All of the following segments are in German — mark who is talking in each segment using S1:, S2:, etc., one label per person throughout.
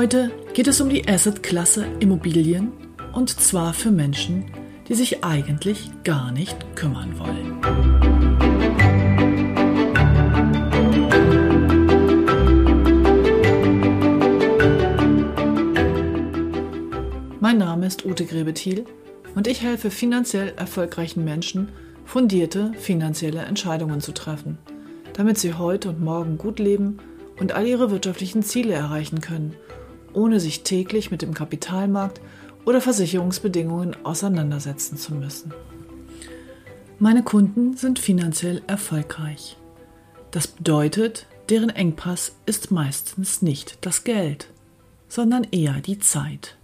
S1: Heute geht es um die Assetklasse Immobilien und zwar für Menschen, die sich eigentlich gar nicht kümmern wollen. Mein Name ist Ute Grebethiel und ich helfe finanziell erfolgreichen Menschen, fundierte finanzielle Entscheidungen zu treffen, damit sie heute und morgen gut leben und all ihre wirtschaftlichen Ziele erreichen können – ohne sich täglich mit dem Kapitalmarkt oder Versicherungsbedingungen auseinandersetzen zu müssen. Meine Kunden sind finanziell erfolgreich. Das bedeutet, deren Engpass ist meistens nicht das Geld, sondern eher die Zeit.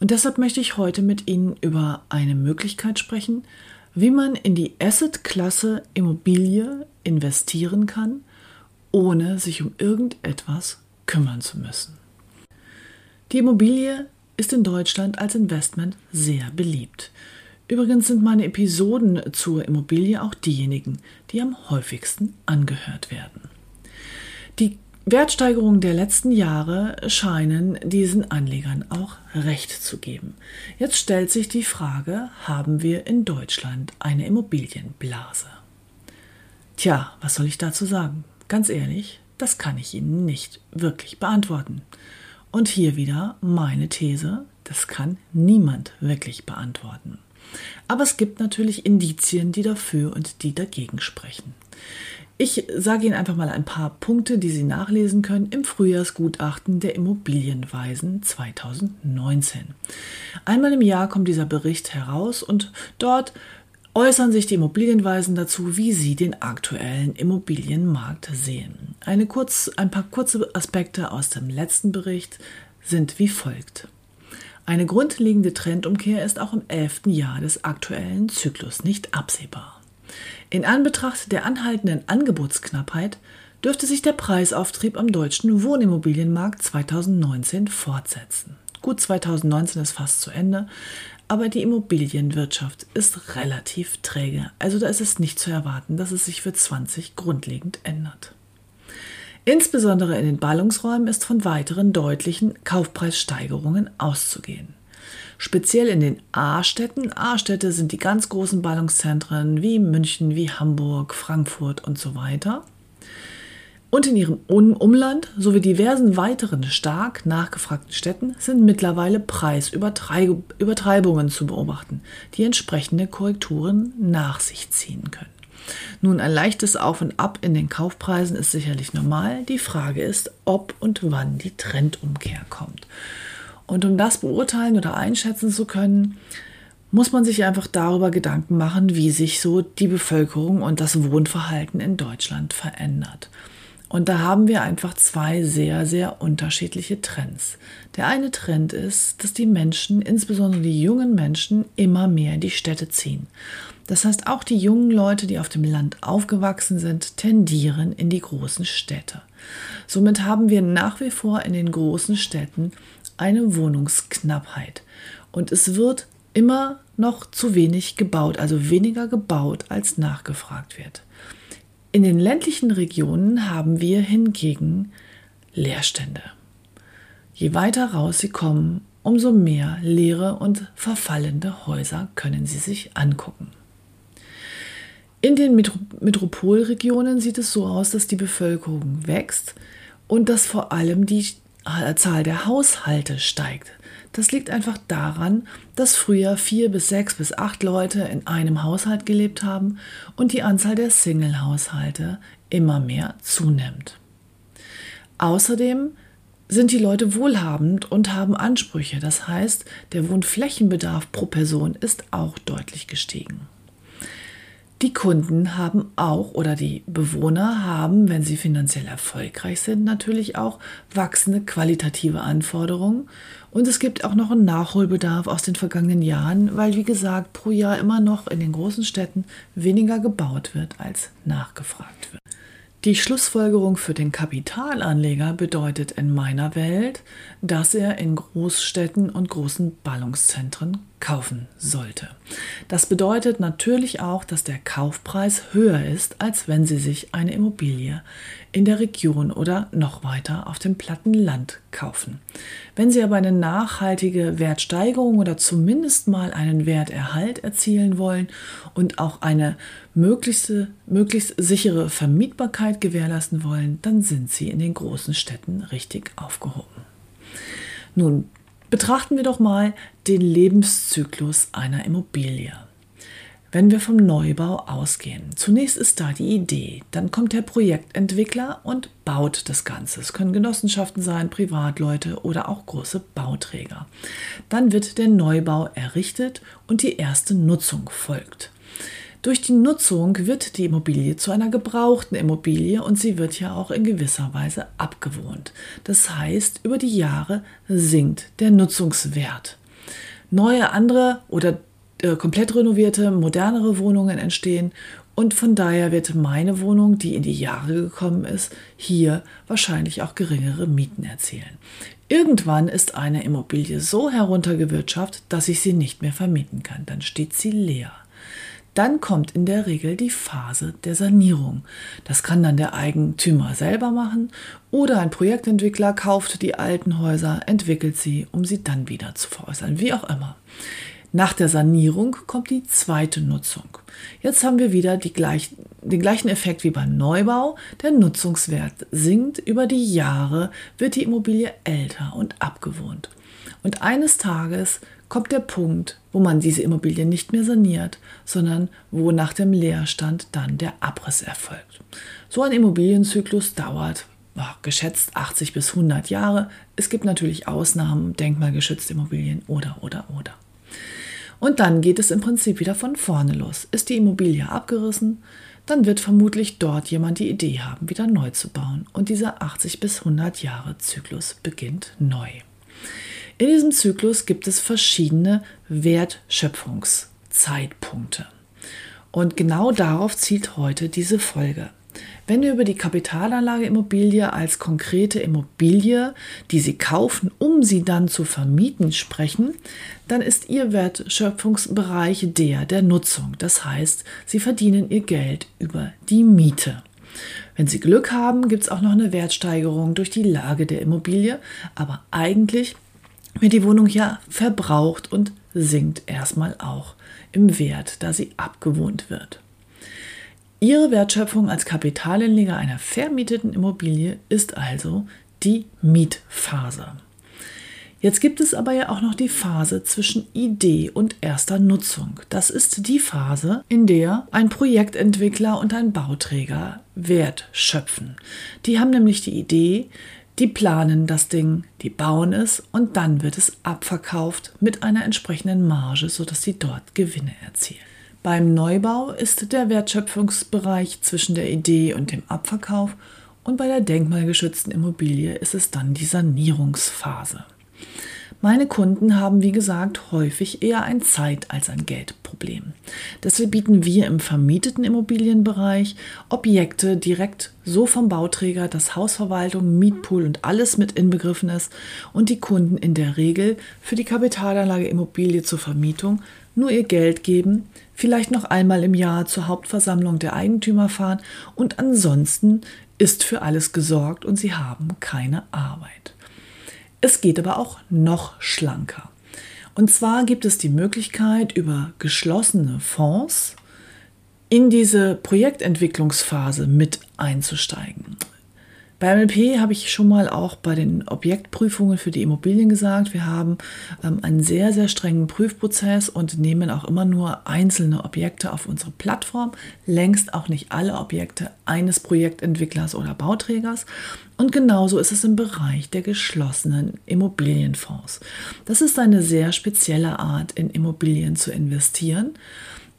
S1: Und deshalb möchte ich heute mit Ihnen über eine Möglichkeit sprechen, wie man in die Asset-Klasse Immobilie investieren kann, ohne sich um irgendetwas kümmern zu müssen. Die Immobilie ist in Deutschland als Investment sehr beliebt. Übrigens sind meine Episoden zur Immobilie auch diejenigen, die am häufigsten angehört werden. Die Wertsteigerungen der letzten Jahre scheinen diesen Anlegern auch recht zu geben. Jetzt stellt sich die Frage, haben wir in Deutschland eine Immobilienblase? Tja, was soll ich dazu sagen? Ganz ehrlich, das kann ich Ihnen nicht wirklich beantworten. Und hier wieder meine These, das kann niemand wirklich beantworten. Aber es gibt natürlich Indizien, die dafür und die dagegen sprechen. Ich sage Ihnen einfach mal ein paar Punkte, die Sie nachlesen können im Frühjahrsgutachten der Immobilienweisen 2019. Einmal im Jahr kommt dieser Bericht heraus und dort äußern sich die Immobilienweisen dazu, wie sie den aktuellen Immobilienmarkt sehen. Eine kurz, ein paar kurze Aspekte aus dem letzten Bericht sind wie folgt. Eine grundlegende Trendumkehr ist auch im elften Jahr des aktuellen Zyklus nicht absehbar. In Anbetracht der anhaltenden Angebotsknappheit dürfte sich der Preisauftrieb am deutschen Wohnimmobilienmarkt 2019 fortsetzen. Gut, 2019 ist fast zu Ende, aber die Immobilienwirtschaft ist relativ träge. Also da ist es nicht zu erwarten, dass es sich für 20 grundlegend ändert. Insbesondere in den Ballungsräumen ist von weiteren deutlichen Kaufpreissteigerungen auszugehen. Speziell in den A-Städten. A-Städte sind die ganz großen Ballungszentren wie München, wie Hamburg, Frankfurt und so weiter und in ihrem Umland sowie diversen weiteren stark nachgefragten Städten sind mittlerweile Preisübertreibungen zu beobachten, die entsprechende Korrekturen nach sich ziehen können. Nun, ein leichtes Auf und Ab in den Kaufpreisen ist sicherlich normal. Die Frage ist, ob und wann die Trendumkehr kommt. Und um das beurteilen oder einschätzen zu können, muss man sich einfach darüber Gedanken machen, wie sich so die Bevölkerung und das Wohnverhalten in Deutschland verändert. Und da haben wir einfach zwei sehr, sehr unterschiedliche Trends. Der eine Trend ist, dass die Menschen, insbesondere die jungen Menschen, immer mehr in die Städte ziehen. Das heißt, auch die jungen Leute, die auf dem Land aufgewachsen sind, tendieren in die großen Städte. Somit haben wir nach wie vor in den großen Städten eine Wohnungsknappheit. Und es wird immer noch zu wenig gebaut, also weniger gebaut, als nachgefragt wird. In den ländlichen Regionen haben wir hingegen Leerstände. Je weiter raus sie kommen, umso mehr leere und verfallende Häuser können Sie sich angucken. In den Metropolregionen sieht es so aus, dass die Bevölkerung wächst und dass vor allem die Zahl der Haushalte steigt. Das liegt einfach daran, dass früher vier bis sechs bis acht Leute in einem Haushalt gelebt haben und die Anzahl der Single-Haushalte immer mehr zunimmt. Außerdem sind die Leute wohlhabend und haben Ansprüche. Das heißt, der Wohnflächenbedarf pro Person ist auch deutlich gestiegen. Die Kunden haben auch oder die Bewohner haben, wenn sie finanziell erfolgreich sind, natürlich auch wachsende qualitative Anforderungen. Und es gibt auch noch einen Nachholbedarf aus den vergangenen Jahren, weil, wie gesagt, pro Jahr immer noch in den großen Städten weniger gebaut wird, als nachgefragt wird. Die Schlussfolgerung für den Kapitalanleger bedeutet in meiner Welt, dass er in Großstädten und großen Ballungszentren kaufen sollte. Das bedeutet natürlich auch, dass der Kaufpreis höher ist, als wenn Sie sich eine Immobilie in der Region oder noch weiter auf dem platten Land kaufen. Wenn Sie aber eine nachhaltige Wertsteigerung oder zumindest mal einen Werterhalt erzielen wollen und auch eine möglichst, möglichst sichere Vermietbarkeit gewährleisten wollen, dann sind Sie in den großen Städten richtig aufgehoben. Nun betrachten wir doch mal den Lebenszyklus einer Immobilie. Wenn wir vom Neubau ausgehen, zunächst ist da die Idee, dann kommt der Projektentwickler und baut das Ganze. Es können Genossenschaften sein, Privatleute oder auch große Bauträger. Dann wird der Neubau errichtet und die erste Nutzung folgt. Durch die Nutzung wird die Immobilie zu einer gebrauchten Immobilie und sie wird ja auch in gewisser Weise abgewohnt. Das heißt, über die Jahre sinkt der Nutzungswert. Neue andere oder äh, komplett renovierte, modernere Wohnungen entstehen. Und von daher wird meine Wohnung, die in die Jahre gekommen ist, hier wahrscheinlich auch geringere Mieten erzielen. Irgendwann ist eine Immobilie so heruntergewirtschaftet, dass ich sie nicht mehr vermieten kann. Dann steht sie leer. Dann kommt in der Regel die Phase der Sanierung. Das kann dann der Eigentümer selber machen oder ein Projektentwickler kauft die alten Häuser, entwickelt sie, um sie dann wieder zu veräußern, wie auch immer. Nach der Sanierung kommt die zweite Nutzung. Jetzt haben wir wieder gleich, den gleichen Effekt wie beim Neubau. Der Nutzungswert sinkt. Über die Jahre wird die Immobilie älter und abgewohnt. Und eines Tages kommt der Punkt, wo man diese Immobilie nicht mehr saniert, sondern wo nach dem Leerstand dann der Abriss erfolgt. So ein Immobilienzyklus dauert geschätzt 80 bis 100 Jahre. Es gibt natürlich Ausnahmen, denkmalgeschützte Immobilien oder, oder, oder. Und dann geht es im Prinzip wieder von vorne los. Ist die Immobilie abgerissen, dann wird vermutlich dort jemand die Idee haben, wieder neu zu bauen. Und dieser 80 bis 100 Jahre Zyklus beginnt neu. In diesem Zyklus gibt es verschiedene Wertschöpfungszeitpunkte. Und genau darauf zielt heute diese Folge. Wenn wir über die Kapitalanlage Immobilie als konkrete Immobilie, die Sie kaufen, um sie dann zu vermieten, sprechen, dann ist Ihr Wertschöpfungsbereich der der Nutzung. Das heißt, Sie verdienen Ihr Geld über die Miete. Wenn Sie Glück haben, gibt es auch noch eine Wertsteigerung durch die Lage der Immobilie, aber eigentlich wird die Wohnung ja verbraucht und sinkt erstmal auch im Wert, da sie abgewohnt wird. Ihre Wertschöpfung als Kapitalanleger einer vermieteten Immobilie ist also die Mietphase. Jetzt gibt es aber ja auch noch die Phase zwischen Idee und erster Nutzung. Das ist die Phase, in der ein Projektentwickler und ein Bauträger Wert schöpfen. Die haben nämlich die Idee, die planen das Ding, die bauen es und dann wird es abverkauft mit einer entsprechenden Marge, sodass sie dort Gewinne erzielen. Beim Neubau ist der Wertschöpfungsbereich zwischen der Idee und dem Abverkauf und bei der denkmalgeschützten Immobilie ist es dann die Sanierungsphase. Meine Kunden haben, wie gesagt, häufig eher ein Zeit- als ein Geldproblem. Deshalb bieten wir im vermieteten Immobilienbereich Objekte direkt so vom Bauträger, dass Hausverwaltung, Mietpool und alles mit inbegriffen ist und die Kunden in der Regel für die Kapitalanlage Immobilie zur Vermietung nur ihr Geld geben, vielleicht noch einmal im Jahr zur Hauptversammlung der Eigentümer fahren und ansonsten ist für alles gesorgt und sie haben keine Arbeit. Es geht aber auch noch schlanker. Und zwar gibt es die Möglichkeit, über geschlossene Fonds in diese Projektentwicklungsphase mit einzusteigen. Bei MLP habe ich schon mal auch bei den Objektprüfungen für die Immobilien gesagt, wir haben ähm, einen sehr, sehr strengen Prüfprozess und nehmen auch immer nur einzelne Objekte auf unsere Plattform, längst auch nicht alle Objekte eines Projektentwicklers oder Bauträgers. Und genauso ist es im Bereich der geschlossenen Immobilienfonds. Das ist eine sehr spezielle Art, in Immobilien zu investieren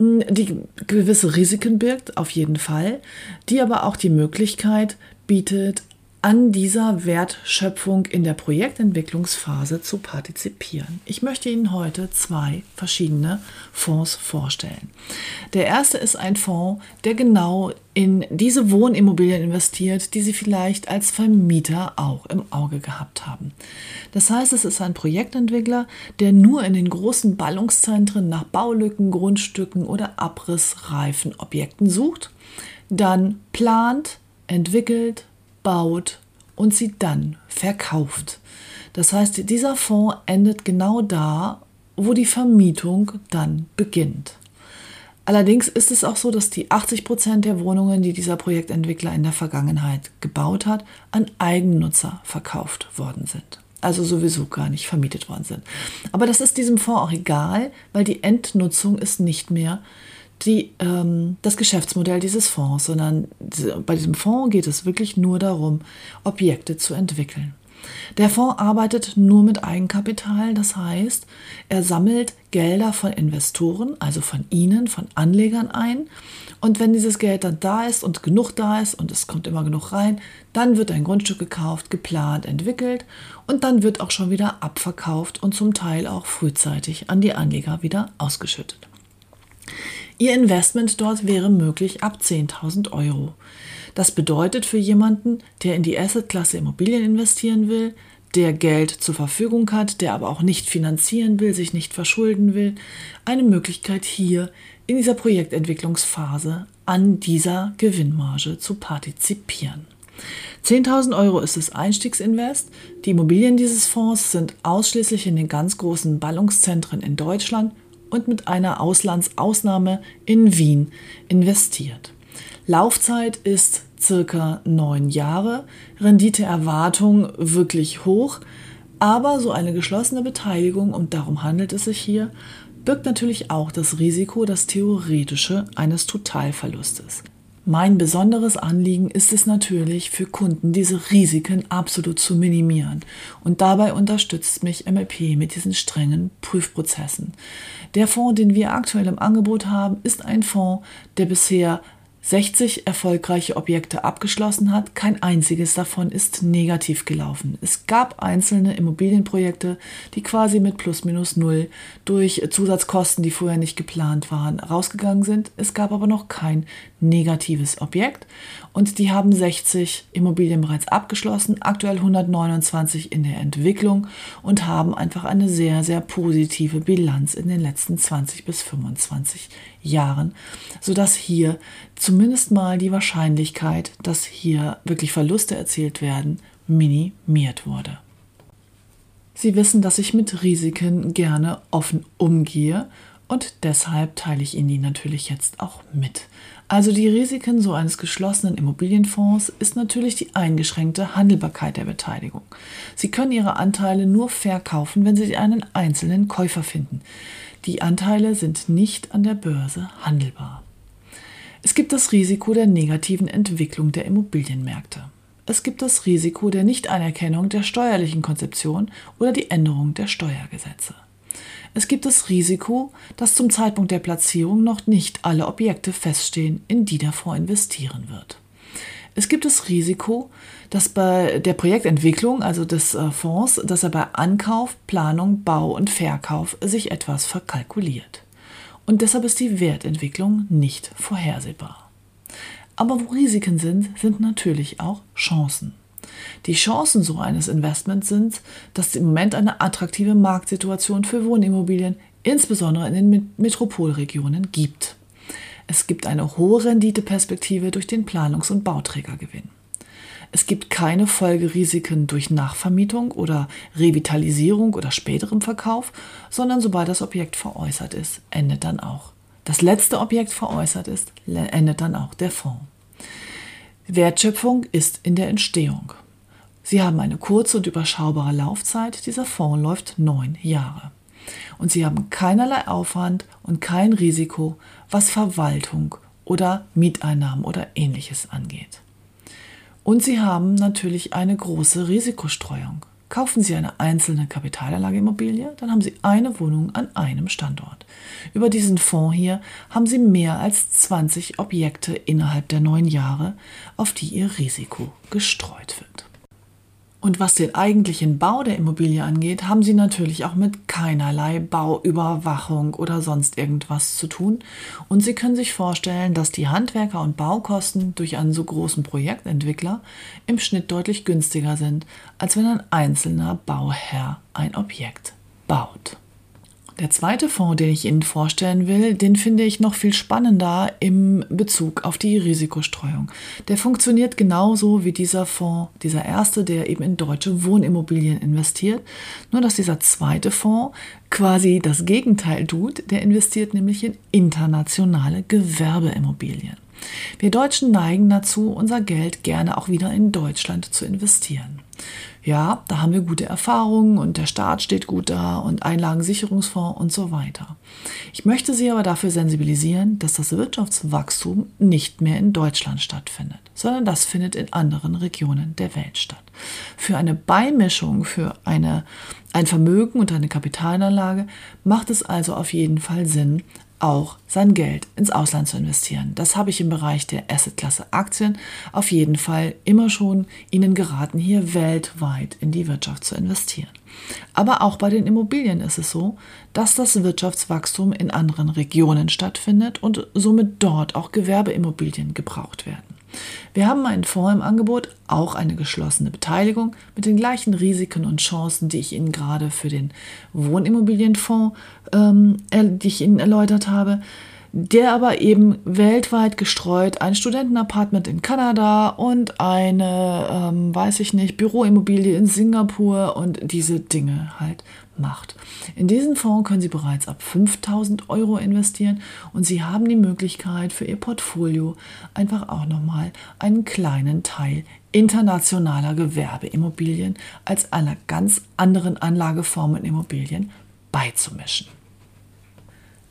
S1: die gewisse Risiken birgt, auf jeden Fall, die aber auch die Möglichkeit bietet, an dieser Wertschöpfung in der Projektentwicklungsphase zu partizipieren. Ich möchte Ihnen heute zwei verschiedene Fonds vorstellen. Der erste ist ein Fonds, der genau in diese Wohnimmobilien investiert, die Sie vielleicht als Vermieter auch im Auge gehabt haben. Das heißt, es ist ein Projektentwickler, der nur in den großen Ballungszentren nach Baulücken, Grundstücken oder abrissreifen Objekten sucht, dann plant, entwickelt, baut und sie dann verkauft. Das heißt, dieser Fonds endet genau da, wo die Vermietung dann beginnt. Allerdings ist es auch so, dass die 80 Prozent der Wohnungen, die dieser Projektentwickler in der Vergangenheit gebaut hat, an Eigennutzer verkauft worden sind. Also sowieso gar nicht vermietet worden sind. Aber das ist diesem Fonds auch egal, weil die Endnutzung ist nicht mehr die, ähm, das Geschäftsmodell dieses Fonds, sondern bei diesem Fonds geht es wirklich nur darum, Objekte zu entwickeln. Der Fonds arbeitet nur mit Eigenkapital, das heißt, er sammelt Gelder von Investoren, also von Ihnen, von Anlegern ein. Und wenn dieses Geld dann da ist und genug da ist und es kommt immer genug rein, dann wird ein Grundstück gekauft, geplant, entwickelt und dann wird auch schon wieder abverkauft und zum Teil auch frühzeitig an die Anleger wieder ausgeschüttet. Ihr Investment dort wäre möglich ab 10.000 Euro. Das bedeutet für jemanden, der in die Assetklasse Immobilien investieren will, der Geld zur Verfügung hat, der aber auch nicht finanzieren will, sich nicht verschulden will, eine Möglichkeit hier in dieser Projektentwicklungsphase an dieser Gewinnmarge zu partizipieren. 10.000 Euro ist das Einstiegsinvest. Die Immobilien dieses Fonds sind ausschließlich in den ganz großen Ballungszentren in Deutschland und mit einer Auslandsausnahme in Wien investiert. Laufzeit ist circa neun Jahre, Renditeerwartung wirklich hoch, aber so eine geschlossene Beteiligung, und darum handelt es sich hier, birgt natürlich auch das Risiko, das theoretische eines Totalverlustes. Mein besonderes Anliegen ist es natürlich für Kunden, diese Risiken absolut zu minimieren. Und dabei unterstützt mich MLP mit diesen strengen Prüfprozessen. Der Fonds, den wir aktuell im Angebot haben, ist ein Fonds, der bisher 60 erfolgreiche Objekte abgeschlossen hat. Kein einziges davon ist negativ gelaufen. Es gab einzelne Immobilienprojekte, die quasi mit plus minus null durch Zusatzkosten, die vorher nicht geplant waren, rausgegangen sind. Es gab aber noch kein negatives Objekt und die haben 60 Immobilien bereits abgeschlossen, aktuell 129 in der Entwicklung und haben einfach eine sehr, sehr positive Bilanz in den letzten 20 bis 25 Jahren, sodass hier zumindest mal die Wahrscheinlichkeit, dass hier wirklich Verluste erzielt werden, minimiert wurde. Sie wissen, dass ich mit Risiken gerne offen umgehe und deshalb teile ich Ihnen die natürlich jetzt auch mit. Also die Risiken so eines geschlossenen Immobilienfonds ist natürlich die eingeschränkte Handelbarkeit der Beteiligung. Sie können Ihre Anteile nur verkaufen, wenn Sie einen einzelnen Käufer finden. Die Anteile sind nicht an der Börse handelbar. Es gibt das Risiko der negativen Entwicklung der Immobilienmärkte. Es gibt das Risiko der Nichtanerkennung der steuerlichen Konzeption oder die Änderung der Steuergesetze. Es gibt das Risiko, dass zum Zeitpunkt der Platzierung noch nicht alle Objekte feststehen, in die Fonds investieren wird. Es gibt das Risiko, dass bei der Projektentwicklung, also des äh, Fonds, dass er bei Ankauf, Planung, Bau und Verkauf sich etwas verkalkuliert. Und deshalb ist die Wertentwicklung nicht vorhersehbar. Aber wo Risiken sind, sind natürlich auch Chancen. Die Chancen so eines Investments sind, dass es im Moment eine attraktive Marktsituation für Wohnimmobilien, insbesondere in den Metropolregionen, gibt. Es gibt eine hohe Renditeperspektive durch den Planungs- und Bauträgergewinn. Es gibt keine Folgerisiken durch Nachvermietung oder Revitalisierung oder späterem Verkauf, sondern sobald das Objekt veräußert ist, endet dann auch. Das letzte Objekt veräußert ist, endet dann auch der Fonds. Wertschöpfung ist in der Entstehung. Sie haben eine kurze und überschaubare Laufzeit. Dieser Fonds läuft neun Jahre. Und Sie haben keinerlei Aufwand und kein Risiko, was Verwaltung oder Mieteinnahmen oder ähnliches angeht. Und Sie haben natürlich eine große Risikostreuung. Kaufen Sie eine einzelne Kapitalanlageimmobilie, dann haben Sie eine Wohnung an einem Standort. Über diesen Fonds hier haben Sie mehr als 20 Objekte innerhalb der neun Jahre, auf die Ihr Risiko gestreut wird. Und was den eigentlichen Bau der Immobilie angeht, haben sie natürlich auch mit keinerlei Bauüberwachung oder sonst irgendwas zu tun. Und Sie können sich vorstellen, dass die Handwerker- und Baukosten durch einen so großen Projektentwickler im Schnitt deutlich günstiger sind, als wenn ein einzelner Bauherr ein Objekt baut. Der zweite Fonds, den ich Ihnen vorstellen will, den finde ich noch viel spannender im Bezug auf die Risikostreuung. Der funktioniert genauso wie dieser Fonds, dieser erste, der eben in deutsche Wohnimmobilien investiert. Nur dass dieser zweite Fonds quasi das Gegenteil tut. Der investiert nämlich in internationale Gewerbeimmobilien. Wir Deutschen neigen dazu, unser Geld gerne auch wieder in Deutschland zu investieren ja, da haben wir gute Erfahrungen und der Staat steht gut da und Einlagensicherungsfonds und so weiter. Ich möchte Sie aber dafür sensibilisieren, dass das Wirtschaftswachstum nicht mehr in Deutschland stattfindet, sondern das findet in anderen Regionen der Welt statt. Für eine Beimischung, für eine, ein Vermögen und eine Kapitalanlage macht es also auf jeden Fall Sinn, auch sein Geld ins Ausland zu investieren. Das habe ich im Bereich der Assetklasse Aktien auf jeden Fall immer schon Ihnen geraten, hier weltweit in die Wirtschaft zu investieren. Aber auch bei den Immobilien ist es so, dass das Wirtschaftswachstum in anderen Regionen stattfindet und somit dort auch Gewerbeimmobilien gebraucht werden. Wir haben einen Fonds im Angebot, auch eine geschlossene Beteiligung mit den gleichen Risiken und Chancen, die ich Ihnen gerade für den Wohnimmobilienfonds, ähm, die ich Ihnen erläutert habe der aber eben weltweit gestreut ein Studentenapartment in Kanada und eine, ähm, weiß ich nicht, Büroimmobilie in Singapur und diese Dinge halt macht. In diesen Fonds können Sie bereits ab 5000 Euro investieren und Sie haben die Möglichkeit für Ihr Portfolio einfach auch nochmal einen kleinen Teil internationaler Gewerbeimmobilien als einer ganz anderen Anlageform in Immobilien beizumischen.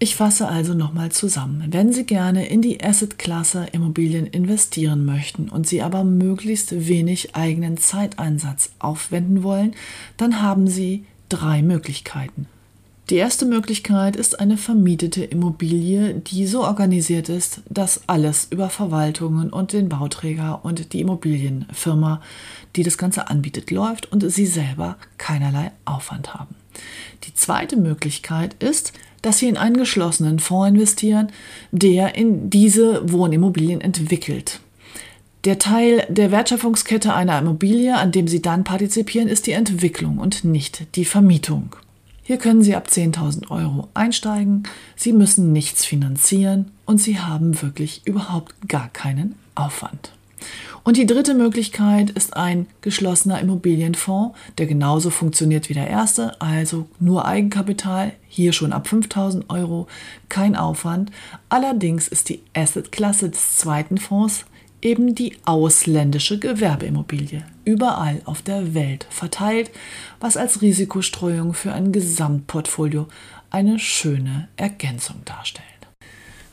S1: Ich fasse also nochmal zusammen. Wenn Sie gerne in die Asset-Klasse Immobilien investieren möchten und Sie aber möglichst wenig eigenen Zeiteinsatz aufwenden wollen, dann haben Sie drei Möglichkeiten. Die erste Möglichkeit ist eine vermietete Immobilie, die so organisiert ist, dass alles über Verwaltungen und den Bauträger und die Immobilienfirma, die das Ganze anbietet, läuft und Sie selber keinerlei Aufwand haben. Die zweite Möglichkeit ist, dass Sie in einen geschlossenen Fonds investieren, der in diese Wohnimmobilien entwickelt. Der Teil der Wertschöpfungskette einer Immobilie, an dem Sie dann partizipieren, ist die Entwicklung und nicht die Vermietung. Hier können Sie ab 10.000 Euro einsteigen, Sie müssen nichts finanzieren und Sie haben wirklich überhaupt gar keinen Aufwand. Und die dritte Möglichkeit ist ein geschlossener Immobilienfonds, der genauso funktioniert wie der erste, also nur Eigenkapital, hier schon ab 5000 Euro, kein Aufwand. Allerdings ist die Assetklasse des zweiten Fonds eben die ausländische Gewerbeimmobilie, überall auf der Welt verteilt, was als Risikostreuung für ein Gesamtportfolio eine schöne Ergänzung darstellt.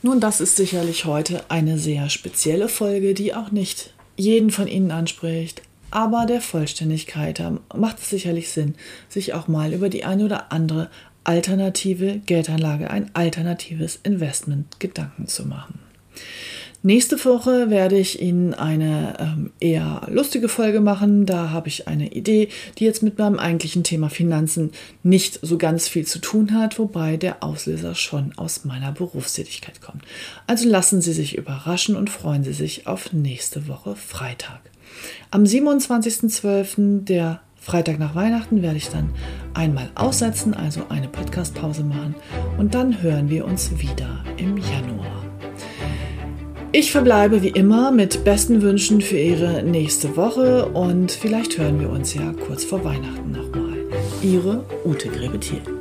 S1: Nun, das ist sicherlich heute eine sehr spezielle Folge, die auch nicht jeden von Ihnen anspricht, aber der Vollständigkeit macht es sicherlich Sinn, sich auch mal über die eine oder andere alternative Geldanlage, ein alternatives Investment Gedanken zu machen. Nächste Woche werde ich Ihnen eine ähm, eher lustige Folge machen. Da habe ich eine Idee, die jetzt mit meinem eigentlichen Thema Finanzen nicht so ganz viel zu tun hat, wobei der Auslöser schon aus meiner Berufstätigkeit kommt. Also lassen Sie sich überraschen und freuen Sie sich auf nächste Woche Freitag. Am 27.12., der Freitag nach Weihnachten, werde ich dann einmal aussetzen, also eine Podcastpause machen und dann hören wir uns wieder im Januar. Ich verbleibe wie immer mit besten Wünschen für Ihre nächste Woche und vielleicht hören wir uns ja kurz vor Weihnachten nochmal. Ihre Ute Grebethiel.